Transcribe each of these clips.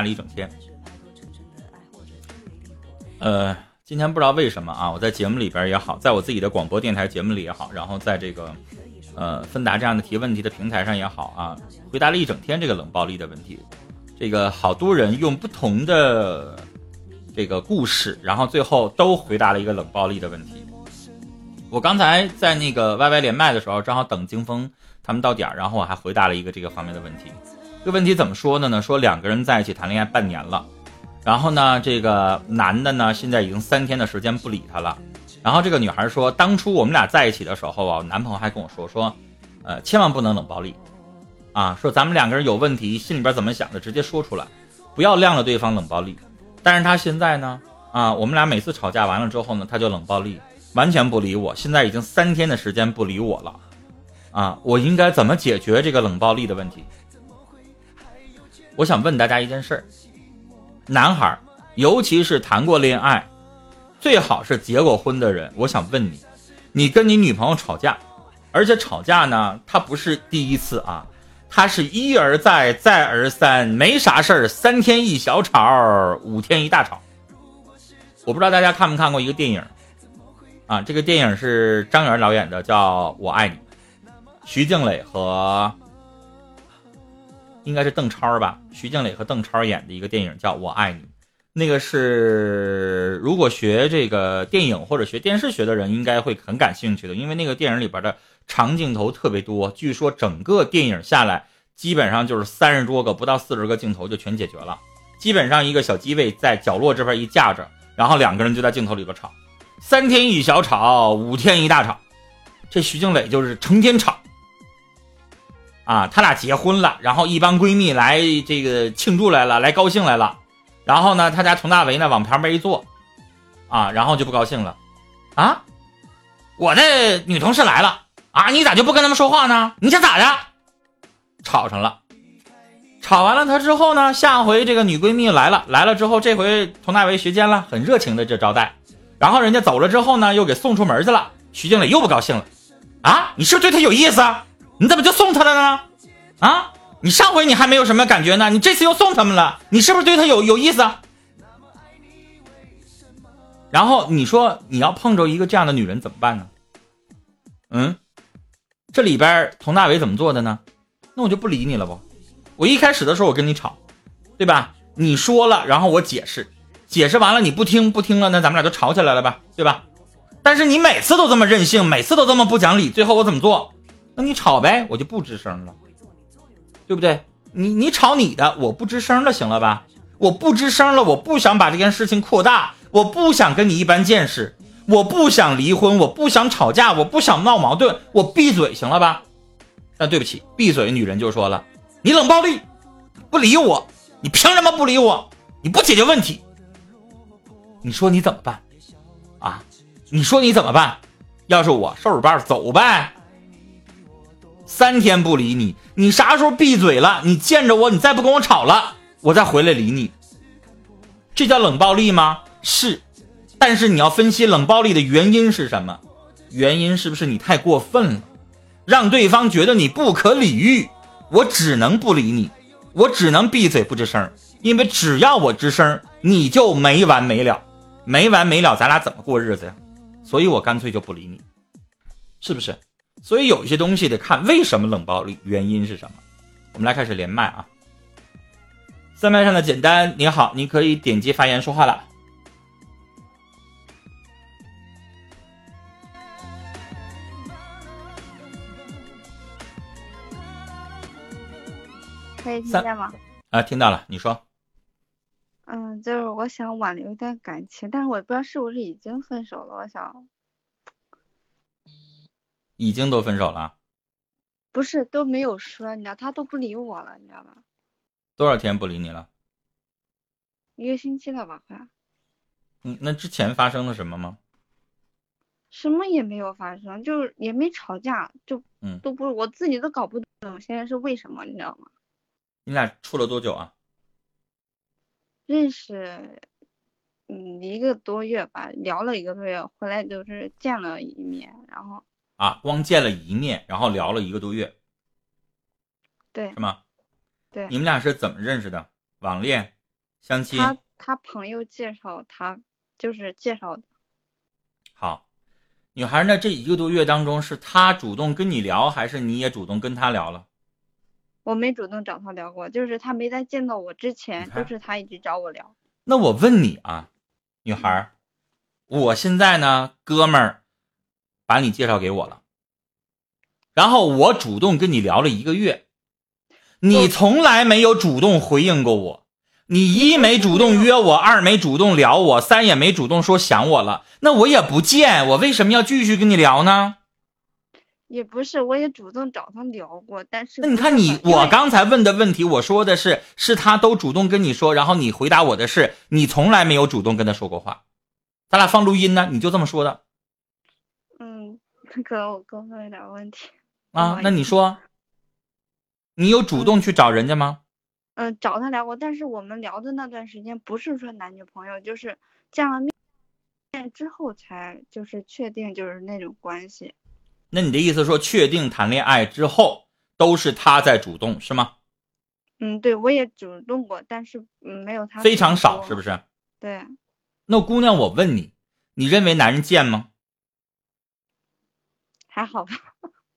了一整天。呃，今天不知道为什么啊，我在节目里边也好，在我自己的广播电台节目里也好，然后在这个呃芬达这样的提问题的平台上也好啊，回答了一整天这个冷暴力的问题。这个好多人用不同的这个故事，然后最后都回答了一个冷暴力的问题。我刚才在那个 YY 连麦的时候，正好等金峰他们到点儿，然后我还回答了一个这个方面的问题。这个问题怎么说的呢？说两个人在一起谈恋爱半年了。然后呢，这个男的呢，现在已经三天的时间不理她了。然后这个女孩说，当初我们俩在一起的时候啊，男朋友还跟我说说，呃，千万不能冷暴力，啊，说咱们两个人有问题，心里边怎么想的，直接说出来，不要晾着对方冷暴力。但是他现在呢，啊，我们俩每次吵架完了之后呢，他就冷暴力，完全不理我。现在已经三天的时间不理我了，啊，我应该怎么解决这个冷暴力的问题？我想问大家一件事儿。男孩，尤其是谈过恋爱，最好是结过婚的人。我想问你，你跟你女朋友吵架，而且吵架呢，他不是第一次啊，他是一而再，再而三，没啥事儿，三天一小吵，五天一大吵。我不知道大家看没看过一个电影，啊，这个电影是张元导演的，叫《我爱你》，徐静蕾和。应该是邓超吧，徐静蕾和邓超演的一个电影叫《我爱你》，那个是如果学这个电影或者学电视学的人应该会很感兴趣的，因为那个电影里边的长镜头特别多，据说整个电影下来基本上就是三十多个不到四十个镜头就全解决了，基本上一个小机位在角落这边一架着，然后两个人就在镜头里边吵，三天一小吵，五天一大吵，这徐静蕾就是成天吵。啊，他俩结婚了，然后一帮闺蜜来这个庆祝来了，来高兴来了。然后呢，他家佟大为呢往旁边一坐，啊，然后就不高兴了。啊，我的女同事来了啊，你咋就不跟他们说话呢？你想咋的？吵上了，吵完了他之后呢，下回这个女闺蜜来了，来了之后，这回佟大为学奸了，很热情的这招待。然后人家走了之后呢，又给送出门去了。徐经理又不高兴了。啊，你是不是对他有意思？啊你怎么就送他了呢？啊，你上回你还没有什么感觉呢，你这次又送他们了，你是不是对他有有意思？然后你说你要碰着一个这样的女人怎么办呢？嗯，这里边佟大为怎么做的呢？那我就不理你了不？我一开始的时候我跟你吵，对吧？你说了，然后我解释，解释完了你不听不听了，那咱们俩就吵起来了吧，对吧？但是你每次都这么任性，每次都这么不讲理，最后我怎么做？那你吵呗，我就不吱声了，对不对？你你吵你的，我不吱声了，行了吧？我不吱声了，我不想把这件事情扩大，我不想跟你一般见识，我不想离婚，我不想吵架，我不想闹矛盾，我闭嘴，行了吧？但对不起，闭嘴，女人就说了，你冷暴力，不理我，你凭什么不理我？你不解决问题，你说你怎么办？啊？你说你怎么办？要是我，收拾包走呗。三天不理你，你啥时候闭嘴了？你见着我，你再不跟我吵了，我再回来理你。这叫冷暴力吗？是，但是你要分析冷暴力的原因是什么？原因是不是你太过分了，让对方觉得你不可理喻？我只能不理你，我只能闭嘴不吱声，因为只要我吱声，你就没完没了，没完没了，咱俩怎么过日子呀？所以我干脆就不理你，是不是？所以有一些东西得看为什么冷暴力，原因是什么。我们来开始连麦啊。三麦上的简单，你好，你可以点击发言说话了。可以听见吗？啊，听到了，你说。嗯，就是我想挽留一段感情，但是我不知道是不是已经分手了，我想。已经都分手了，不是都没有说，你知道他都不理我了，你知道吧？多少天不理你了？一个星期了吧，快。嗯，那之前发生了什么吗？什么也没有发生，就是也没吵架，就嗯，都不，我自己都搞不懂现在是为什么，你知道吗？你俩处了多久啊？认识，嗯，一个多月吧，聊了一个多月，回来就是见了一面，然后。啊，光见了一面，然后聊了一个多月，对，是吗？对，你们俩是怎么认识的？网恋、相亲。他他朋友介绍他，就是介绍的。好，女孩呢？这一个多月当中，是他主动跟你聊，还是你也主动跟他聊了？我没主动找他聊过，就是他没在见到我之前，就是他一直找我聊。那我问你啊，女孩，我现在呢，哥们儿把你介绍给我了，然后我主动跟你聊了一个月，你从来没有主动回应过我，你一没主动约我，二没主动聊我，三也没主动说想我了，那我也不见，我为什么要继续跟你聊呢？也不是，我也主动找他聊过，但是那你看你，我刚才问的问题，我说的是是他都主动跟你说，然后你回答我的是你从来没有主动跟他说过话，咱俩放录音呢，你就这么说的。嗯，可能我沟通有点问题啊。那你说，你有主动去找人家吗？嗯，找他聊过，但是我们聊的那段时间不是说男女朋友，就是见了面面之后才就是确定就是那种关系。那你的意思说，确定谈恋爱之后都是他在主动，是吗？嗯，对，我也主动过，但是嗯，没有他非常少，是不是？对。那姑娘，我问你，你认为男人贱吗？还好吧。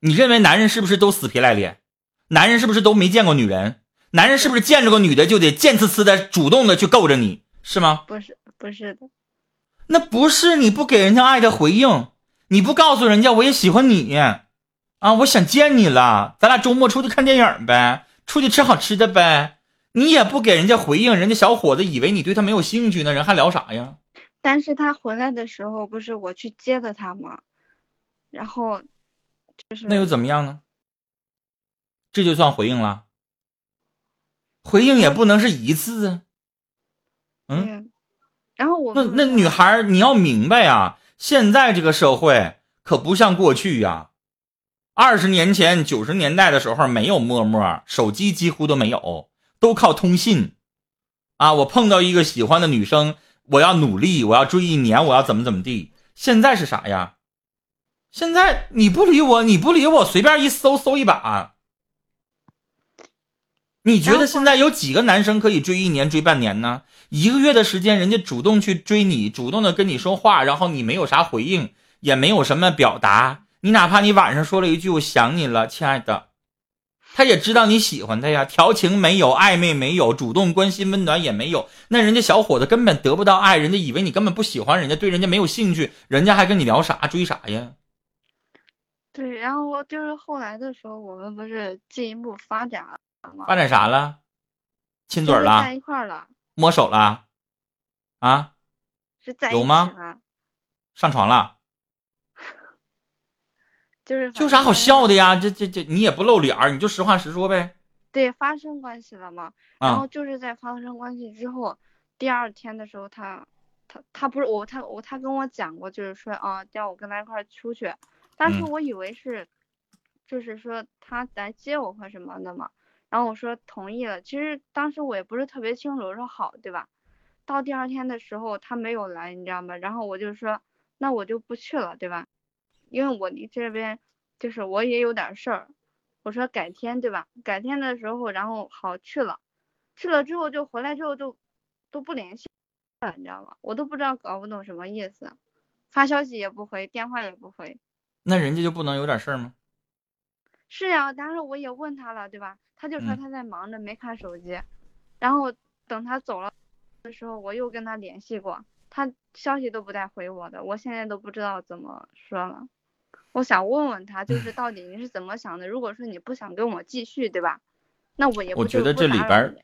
你认为男人是不是都死皮赖脸？男人是不是都没见过女人？男人是不是见着个女的就得贱呲呲的主动的去够着你，是吗？不是，不是的。那不是你不给人家爱的回应。你不告诉人家我也喜欢你，啊，我想见你了，咱俩周末出去看电影呗，出去吃好吃的呗。你也不给人家回应，人家小伙子以为你对他没有兴趣呢，人还聊啥呀？但是他回来的时候不是我去接的他吗？然后就是那又怎么样呢？这就算回应了？回应也不能是一次啊，嗯。然后我那那女孩你要明白呀。现在这个社会可不像过去呀，二十年前、九十年代的时候没有陌陌，手机几乎都没有，都靠通信。啊，我碰到一个喜欢的女生，我要努力，我要追一年，我要怎么怎么地。现在是啥呀？现在你不理我，你不理我，随便一搜搜一把。你觉得现在有几个男生可以追一年、追半年呢？一个月的时间，人家主动去追你，主动的跟你说话，然后你没有啥回应，也没有什么表达。你哪怕你晚上说了一句“我想你了，亲爱的”，他也知道你喜欢他呀。调情没有，暧昧没有，主动关心温暖也没有。那人家小伙子根本得不到爱，人家以为你根本不喜欢人家，对人家没有兴趣，人家还跟你聊啥追啥呀？对，然后就是后来的时候，我们不是进一步发展了吗？发展啥了？亲嘴了？在一块了？摸手了，啊？是在有吗？上床了，就是就啥好笑的呀？这这这，你也不露脸儿，你就实话实说呗。对，发生关系了嘛？然后就是在发生关系之后，第二天的时候，他他他不是我，他我他跟我讲过，就是说啊，叫我跟他一块出去。当时我以为是，就是说他来接我或什么的嘛。然后我说同意了，其实当时我也不是特别清楚，我说好，对吧？到第二天的时候他没有来，你知道吗？然后我就说那我就不去了，对吧？因为我离这边就是我也有点事儿，我说改天，对吧？改天的时候，然后好去了，去了之后就回来之后就都不联系了，你知道吗？我都不知道搞不懂什么意思，发消息也不回，电话也不回。那人家就不能有点事儿吗？是呀，当时我也问他了，对吧？他就说他在忙着，没看手机。然后等他走了的时候，我又跟他联系过，他消息都不带回我的。我现在都不知道怎么说了。我想问问他，就是到底你是怎么想的？如果说你不想跟我继续，对吧？那我也我觉得这里边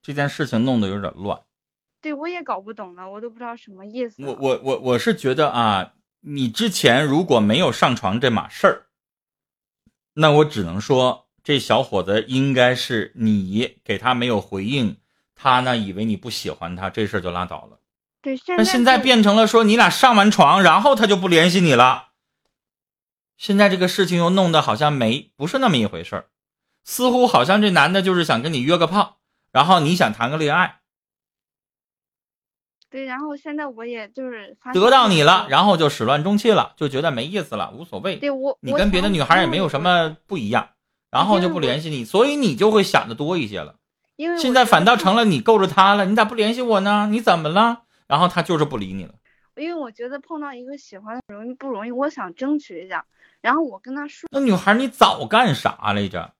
这件事情弄得有点乱。对，我也搞不懂了，我都不知道什么意思。我我我我是觉得啊，你之前如果没有上床这码事儿，那我只能说。这小伙子应该是你给他没有回应，他呢以为你不喜欢他，这事儿就拉倒了。对，那现在变成了说你俩上完床，然后他就不联系你了。现在这个事情又弄得好像没不是那么一回事儿，似乎好像这男的就是想跟你约个炮，然后你想谈个恋爱。对，然后现在我也就是得到你了，然后就始乱终弃了，就觉得没意思了，无所谓。对我，你跟别的女孩也没有什么不一样。然后就不联系你，所以你就会想的多一些了。因为现在反倒成了你够着他了，你咋不联系我呢？你怎么了？然后他就是不理你了。因为我觉得碰到一个喜欢的容易不容易，我想争取一下。然后我跟他说，那女孩你早干啥来着？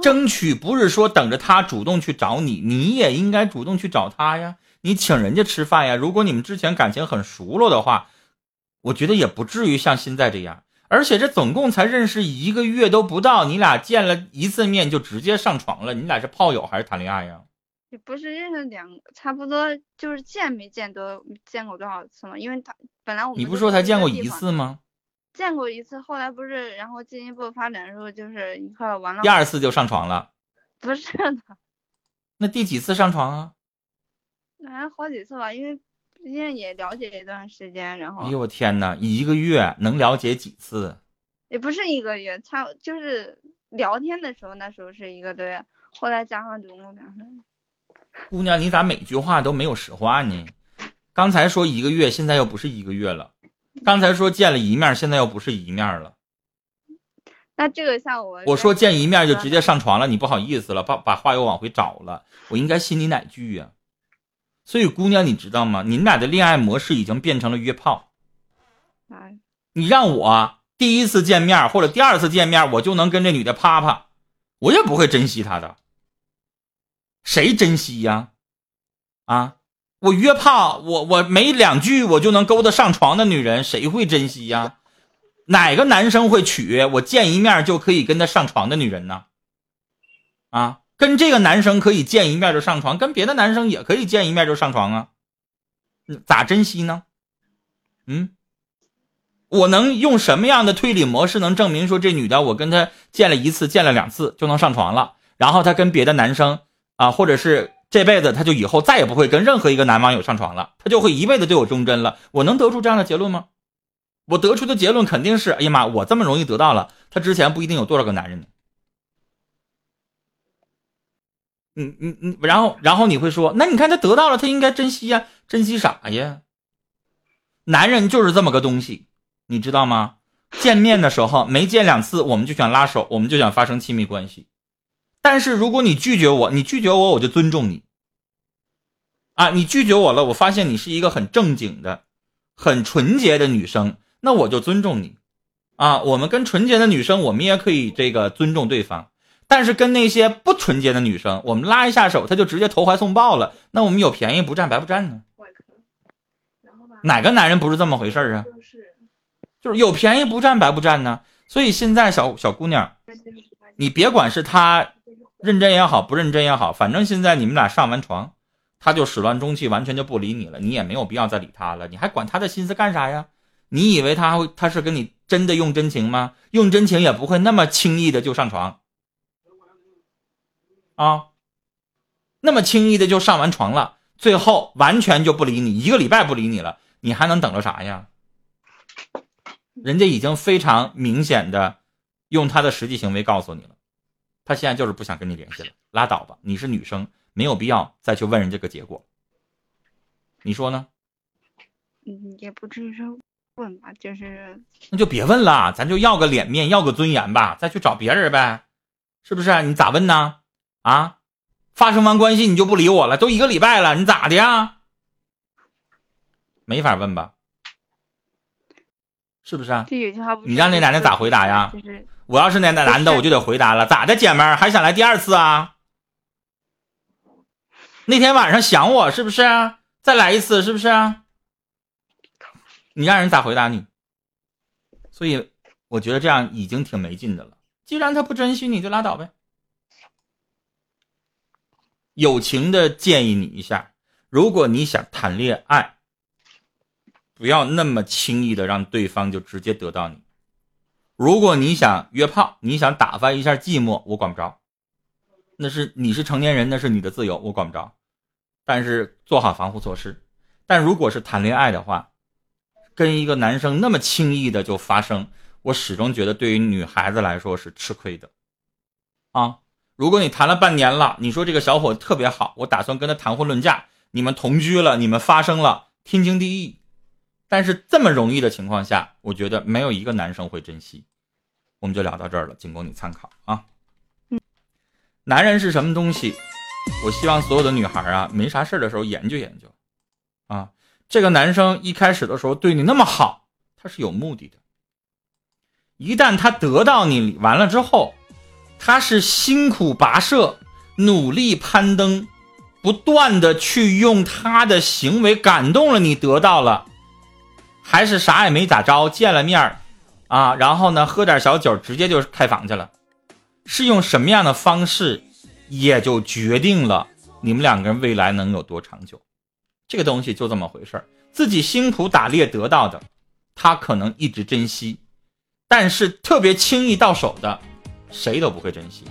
争取不是说等着他主动去找你，你也应该主动去找他呀。你请人家吃饭呀。如果你们之前感情很熟络的话，我觉得也不至于像现在这样。而且这总共才认识一个月都不到，你俩见了一次面就直接上床了，你俩是炮友还是谈恋爱呀？也不是认识两，差不多就是见没见都见过多少次嘛？因为他本来我们你不说才见过一次吗？见过一次，后来不是，然后进一步发展的时候就是一块完了。第二次就上床了？不是的。那第几次上床啊？还好几次吧，因为。毕竟也了解一段时间，然后。哎呦我天哪！一个月能了解几次？也不是一个月，差就是聊天的时候，那时候是一个多月，后来加上总共两人。姑娘，你咋每句话都没有实话呢？刚才说一个月，现在又不是一个月了；刚才说见了一面，现在又不是一面了。那这个像我，我说见一面就直接上床了，你不好意思了，把把话又往回找了，我应该信你哪句呀？所以，姑娘，你知道吗？你们俩的恋爱模式已经变成了约炮。你让我第一次见面或者第二次见面，我就能跟这女的啪啪，我也不会珍惜她的。谁珍惜呀？啊，我约炮，我我没两句我就能勾搭上床的女人，谁会珍惜呀？哪个男生会娶我见一面就可以跟她上床的女人呢？啊？跟这个男生可以见一面就上床，跟别的男生也可以见一面就上床啊，咋珍惜呢？嗯，我能用什么样的推理模式能证明说这女的我跟她见了一次、见了两次就能上床了？然后她跟别的男生啊，或者是这辈子她就以后再也不会跟任何一个男网友上床了，她就会一辈子对我忠贞了？我能得出这样的结论吗？我得出的结论肯定是：哎呀妈，我这么容易得到了，她之前不一定有多少个男人呢。嗯嗯嗯，然后然后你会说，那你看他得到了，他应该珍惜呀，珍惜啥呀？男人就是这么个东西，你知道吗？见面的时候没见两次，我们就想拉手，我们就想发生亲密关系。但是如果你拒绝我，你拒绝我，我就尊重你。啊，你拒绝我了，我发现你是一个很正经的、很纯洁的女生，那我就尊重你。啊，我们跟纯洁的女生，我们也可以这个尊重对方。但是跟那些不纯洁的女生，我们拉一下手，她就直接投怀送抱了。那我们有便宜不占白不占呢？哪个男人不是这么回事啊？就是有便宜不占白不占呢。所以现在小小姑娘，你别管是他认真也好，不认真也好，反正现在你们俩上完床，他就始乱终弃，完全就不理你了。你也没有必要再理他了。你还管他的心思干啥呀？你以为他会他是跟你真的用真情吗？用真情也不会那么轻易的就上床。啊，那么轻易的就上完床了，最后完全就不理你，一个礼拜不理你了，你还能等着啥呀？人家已经非常明显的用他的实际行为告诉你了，他现在就是不想跟你联系了，拉倒吧，你是女生，没有必要再去问人这个结果，你说呢？嗯，也不至于说问吧，就是那就别问了，咱就要个脸面，要个尊严吧，再去找别人呗，是不是？你咋问呢？啊，发生完关系你就不理我了，都一个礼拜了，你咋的呀？没法问吧？是不是啊？你让那男的咋回答呀？我要是那那男的，我就得回答了，咋的，姐们儿还想来第二次啊？那天晚上想我是不是？再来一次是不是？你让人咋回答你？所以我觉得这样已经挺没劲的了。既然他不珍惜你，就拉倒呗。友情的建议你一下，如果你想谈恋爱，不要那么轻易的让对方就直接得到你。如果你想约炮，你想打发一下寂寞，我管不着，那是你是成年人，那是你的自由，我管不着。但是做好防护措施。但如果是谈恋爱的话，跟一个男生那么轻易的就发生，我始终觉得对于女孩子来说是吃亏的，啊。如果你谈了半年了，你说这个小伙特别好，我打算跟他谈婚论嫁，你们同居了，你们发生了天经地义。但是这么容易的情况下，我觉得没有一个男生会珍惜。我们就聊到这儿了，仅供你参考啊。男人是什么东西？我希望所有的女孩啊，没啥事的时候研究研究，啊，这个男生一开始的时候对你那么好，他是有目的的。一旦他得到你完了之后，他是辛苦跋涉、努力攀登，不断的去用他的行为感动了你，得到了，还是啥也没咋着，见了面啊，然后呢，喝点小酒，直接就开房去了，是用什么样的方式？也就决定了你们两个人未来能有多长久，这个东西就这么回事。自己辛苦打猎得到的，他可能一直珍惜，但是特别轻易到手的，谁都不会珍惜。